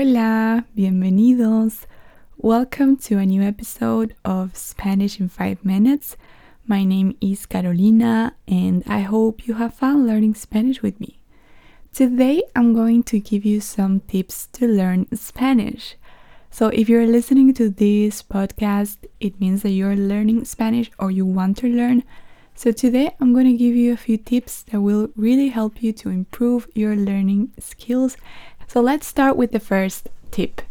Hola, bienvenidos. Welcome to a new episode of Spanish in 5 Minutes. My name is Carolina and I hope you have fun learning Spanish with me. Today I'm going to give you some tips to learn Spanish. So, if you're listening to this podcast, it means that you're learning Spanish or you want to learn. So, today I'm going to give you a few tips that will really help you to improve your learning skills. So, let's start with the first tip.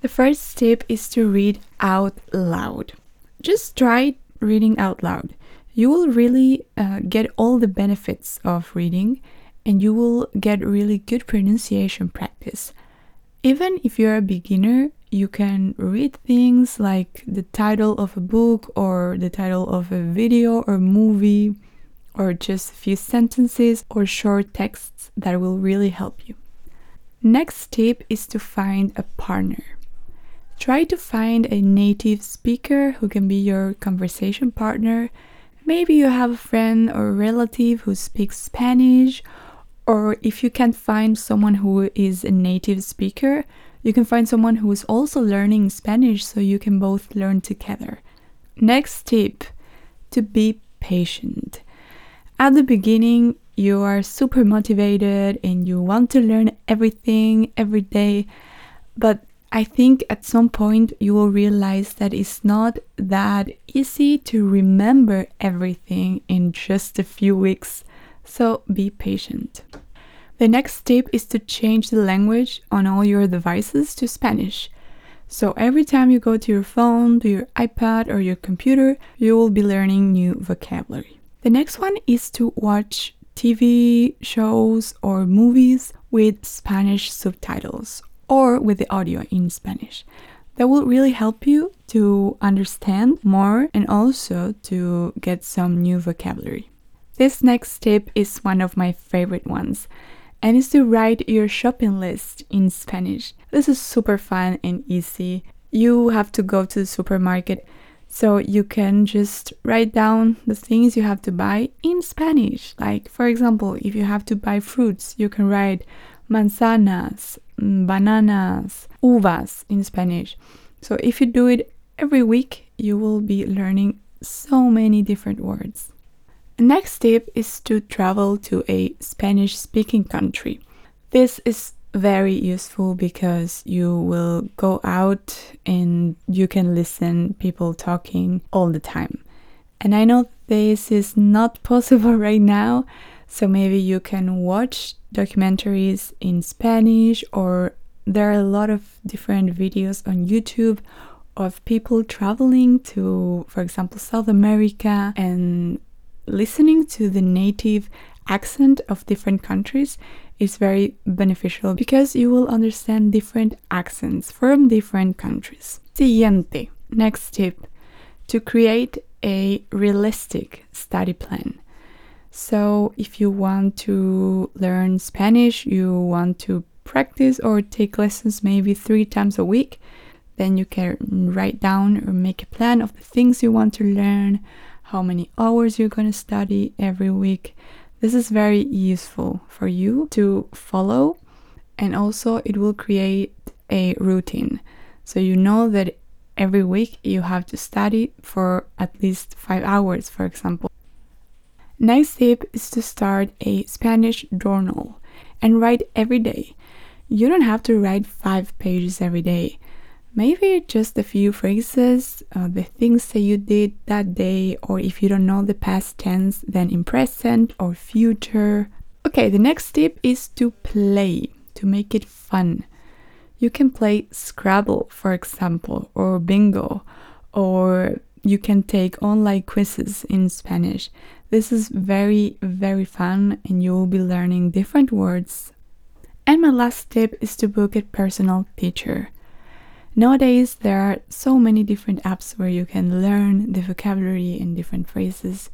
The first tip is to read out loud. Just try reading out loud. You will really uh, get all the benefits of reading and you will get really good pronunciation practice. Even if you're a beginner, you can read things like the title of a book or the title of a video or movie or just a few sentences or short texts that will really help you. Next tip is to find a partner. Try to find a native speaker who can be your conversation partner. Maybe you have a friend or relative who speaks Spanish or if you can't find someone who is a native speaker, you can find someone who is also learning Spanish so you can both learn together. Next tip to be patient. At the beginning, you are super motivated and you want to learn everything every day, but I think at some point you will realize that it's not that easy to remember everything in just a few weeks. So be patient. The next tip is to change the language on all your devices to Spanish. So every time you go to your phone, to your iPad, or your computer, you will be learning new vocabulary. The next one is to watch TV shows or movies with Spanish subtitles or with the audio in Spanish. That will really help you to understand more and also to get some new vocabulary. This next tip is one of my favorite ones and is to write your shopping list in Spanish. This is super fun and easy. You have to go to the supermarket, so you can just write down the things you have to buy in Spanish. Like, for example, if you have to buy fruits, you can write manzanas, mm, bananas, uvas in Spanish. So, if you do it every week, you will be learning so many different words. Next tip is to travel to a Spanish speaking country. This is very useful because you will go out and you can listen people talking all the time. And I know this is not possible right now, so maybe you can watch documentaries in Spanish or there are a lot of different videos on YouTube of people traveling to, for example, South America and listening to the native accent of different countries is very beneficial because you will understand different accents from different countries. Siguiente, next tip to create a realistic study plan. So, if you want to learn Spanish, you want to practice or take lessons maybe three times a week, then you can write down or make a plan of the things you want to learn, how many hours you're going to study every week. This is very useful for you to follow, and also it will create a routine. So you know that every week you have to study for at least five hours, for example. Next tip is to start a Spanish journal and write every day. You don't have to write five pages every day. Maybe just a few phrases, uh, the things that you did that day, or if you don't know the past tense, then in present or future. Okay, the next tip is to play, to make it fun. You can play Scrabble, for example, or bingo, or you can take online quizzes in Spanish. This is very, very fun, and you will be learning different words. And my last tip is to book a personal teacher. Nowadays, there are so many different apps where you can learn the vocabulary and different phrases,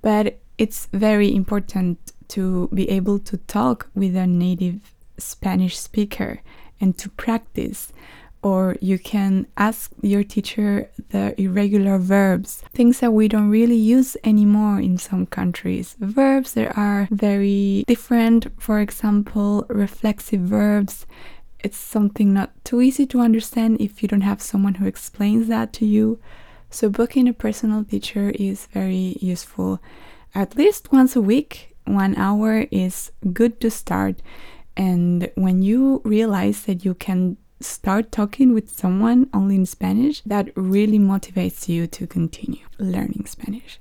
but it's very important to be able to talk with a native Spanish speaker and to practice. Or you can ask your teacher the irregular verbs, things that we don't really use anymore in some countries. Verbs that are very different, for example, reflexive verbs it's something not too easy to understand if you don't have someone who explains that to you. So, booking a personal teacher is very useful. At least once a week, one hour is good to start. And when you realize that you can start talking with someone only in Spanish, that really motivates you to continue learning Spanish.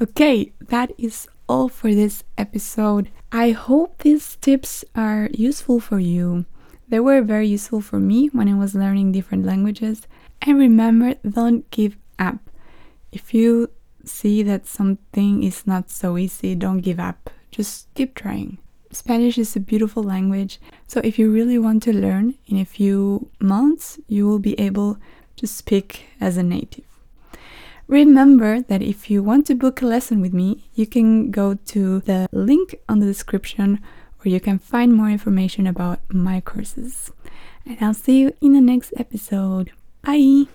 Okay, that is all for this episode. I hope these tips are useful for you. They were very useful for me when I was learning different languages. And remember, don't give up. If you see that something is not so easy, don't give up. Just keep trying. Spanish is a beautiful language, so if you really want to learn, in a few months you will be able to speak as a native. Remember that if you want to book a lesson with me, you can go to the link on the description where you can find more information about my courses. And I'll see you in the next episode. Bye!